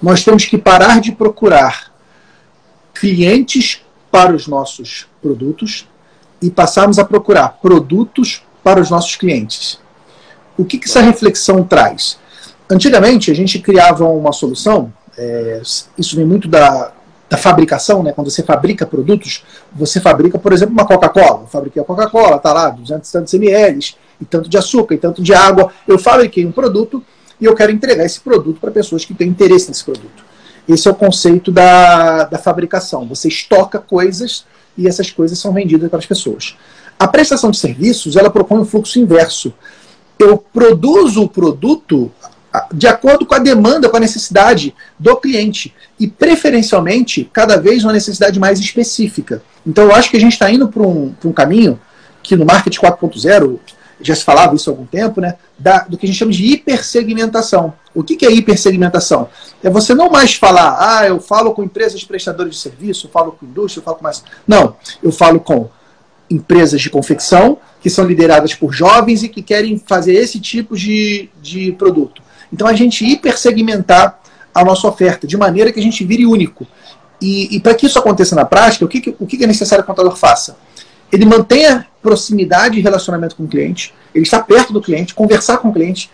nós temos que parar de procurar clientes para os nossos produtos e passarmos a procurar produtos para os nossos clientes. O que, que essa reflexão traz? Antigamente, a gente criava uma solução, é, isso vem muito da, da fabricação, né? quando você fabrica produtos, você fabrica, por exemplo, uma Coca-Cola. Eu fabriquei a Coca-Cola, está lá, 200 tantos ml, e tanto de açúcar, e tanto de água. Eu fabriquei um produto e eu quero entregar esse produto para pessoas que têm interesse nesse produto. Esse é o conceito da, da fabricação. Você estoca coisas e essas coisas são vendidas para as pessoas. A prestação de serviços, ela propõe um fluxo inverso. Eu produzo o produto de acordo com a demanda, com a necessidade do cliente. E, preferencialmente, cada vez uma necessidade mais específica. Então, eu acho que a gente está indo para um, um caminho que no Market 4.0 já se falava isso há algum tempo, né, da, do que a gente chama de hipersegmentação. O que, que é hipersegmentação? É você não mais falar, ah, eu falo com empresas prestadoras de serviço, eu falo com indústria, eu falo com mais. Não, eu falo com empresas de confecção, que são lideradas por jovens e que querem fazer esse tipo de, de produto. Então a gente hipersegmentar a nossa oferta, de maneira que a gente vire único. E, e para que isso aconteça na prática, o que, o que é necessário que o contador faça? Ele mantenha proximidade e relacionamento com o cliente, ele está perto do cliente, conversar com o cliente,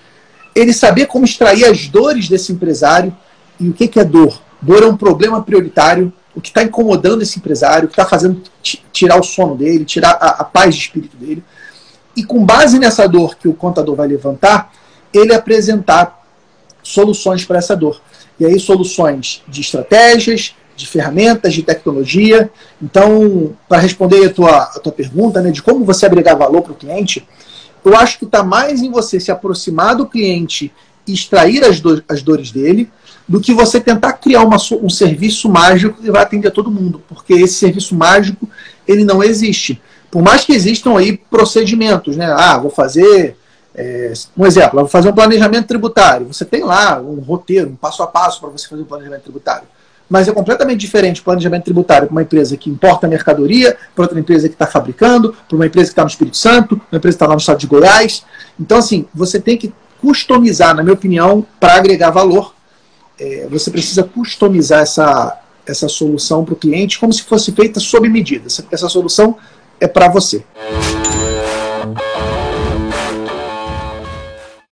ele saber como extrair as dores desse empresário. E o que, que é dor? Dor é um problema prioritário, o que está incomodando esse empresário, o que está fazendo tirar o sono dele, tirar a, a paz de espírito dele. E com base nessa dor que o contador vai levantar, ele apresentar soluções para essa dor. E aí, soluções de estratégias, de ferramentas, de tecnologia. Então, para responder a tua, a tua pergunta, né, de como você agregar valor para o cliente, eu acho que está mais em você se aproximar do cliente e extrair as, do, as dores dele, do que você tentar criar uma, um serviço mágico que vai atender todo mundo, porque esse serviço mágico ele não existe. Por mais que existam aí procedimentos, né? Ah, vou fazer é, um exemplo, vou fazer um planejamento tributário. Você tem lá um roteiro, um passo a passo para você fazer um planejamento tributário mas é completamente diferente o planejamento tributário para uma empresa que importa mercadoria, para outra empresa que está fabricando, para uma empresa que está no Espírito Santo, uma empresa que está lá no estado de Goiás. Então, assim, você tem que customizar, na minha opinião, para agregar valor. É, você precisa customizar essa, essa solução para o cliente como se fosse feita sob medida. Essa, essa solução é para você.